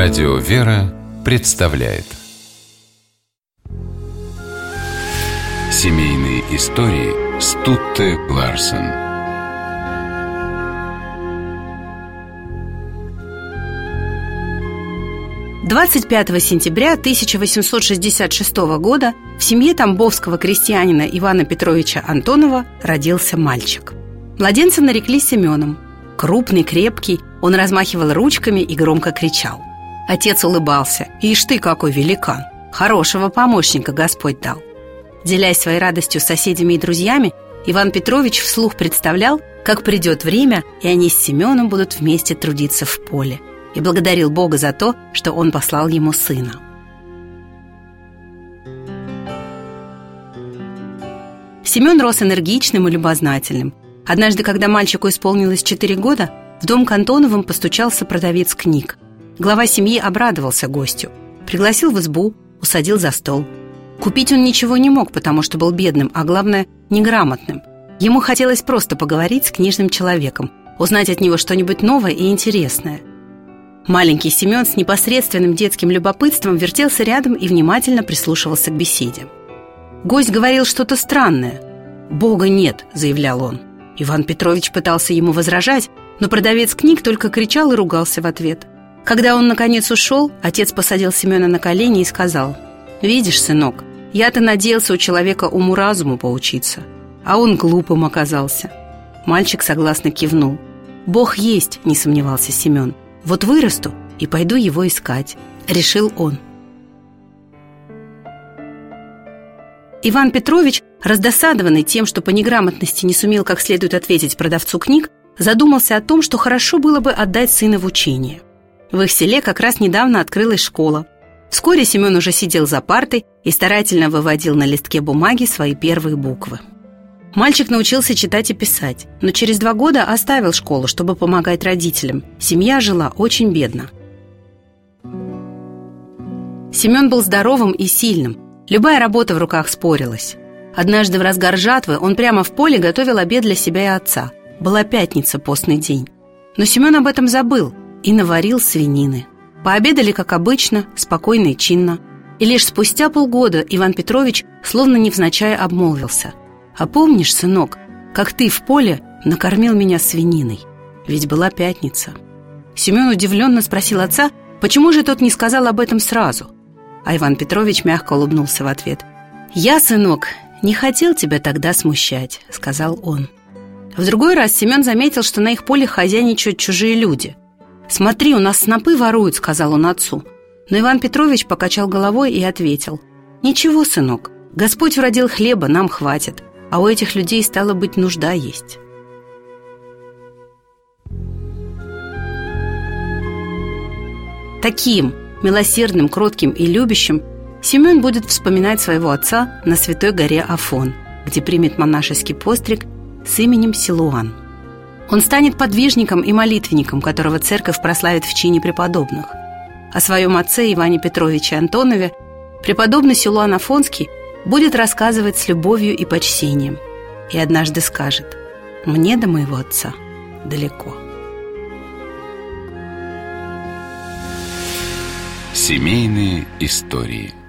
Радио «Вера» представляет Семейные истории Стутте Ларсен Двадцать пятого сентября 1866 года в семье тамбовского крестьянина Ивана Петровича Антонова родился мальчик. Младенца нарекли Семеном. Крупный, крепкий, он размахивал ручками и громко кричал. Отец улыбался. «Ишь ты, какой великан! Хорошего помощника Господь дал!» Делясь своей радостью с соседями и друзьями, Иван Петрович вслух представлял, как придет время, и они с Семеном будут вместе трудиться в поле. И благодарил Бога за то, что он послал ему сына. Семен рос энергичным и любознательным. Однажды, когда мальчику исполнилось 4 года, в дом к Антоновым постучался продавец книг. Глава семьи обрадовался гостю. Пригласил в избу, усадил за стол. Купить он ничего не мог, потому что был бедным, а главное, неграмотным. Ему хотелось просто поговорить с книжным человеком, узнать от него что-нибудь новое и интересное. Маленький Семен с непосредственным детским любопытством вертелся рядом и внимательно прислушивался к беседе. Гость говорил что-то странное. «Бога нет», — заявлял он. Иван Петрович пытался ему возражать, но продавец книг только кричал и ругался в ответ – когда он, наконец, ушел, отец посадил Семена на колени и сказал «Видишь, сынок, я-то надеялся у человека уму-разуму поучиться, а он глупым оказался». Мальчик согласно кивнул. «Бог есть», — не сомневался Семен. «Вот вырасту и пойду его искать», — решил он. Иван Петрович, раздосадованный тем, что по неграмотности не сумел как следует ответить продавцу книг, задумался о том, что хорошо было бы отдать сына в учение. В их селе как раз недавно открылась школа. Вскоре Семен уже сидел за партой и старательно выводил на листке бумаги свои первые буквы. Мальчик научился читать и писать, но через два года оставил школу, чтобы помогать родителям. Семья жила очень бедно. Семен был здоровым и сильным. Любая работа в руках спорилась. Однажды в разгар жатвы он прямо в поле готовил обед для себя и отца. Была пятница, постный день. Но Семен об этом забыл – и наварил свинины. Пообедали, как обычно, спокойно и чинно. И лишь спустя полгода Иван Петрович словно невзначай обмолвился. «А помнишь, сынок, как ты в поле накормил меня свининой? Ведь была пятница». Семен удивленно спросил отца, почему же тот не сказал об этом сразу. А Иван Петрович мягко улыбнулся в ответ. «Я, сынок, не хотел тебя тогда смущать», — сказал он. В другой раз Семен заметил, что на их поле хозяйничают чужие люди — «Смотри, у нас снопы воруют», — сказал он отцу. Но Иван Петрович покачал головой и ответил. «Ничего, сынок, Господь вродил хлеба, нам хватит, а у этих людей стало быть нужда есть». Таким, милосердным, кротким и любящим Семен будет вспоминать своего отца на Святой горе Афон, где примет монашеский постриг с именем Силуан. Он станет подвижником и молитвенником, которого церковь прославит в чине преподобных. О своем отце Иване Петровиче Антонове преподобный Силуан Афонский будет рассказывать с любовью и почтением. И однажды скажет «Мне до моего отца далеко». Семейные истории –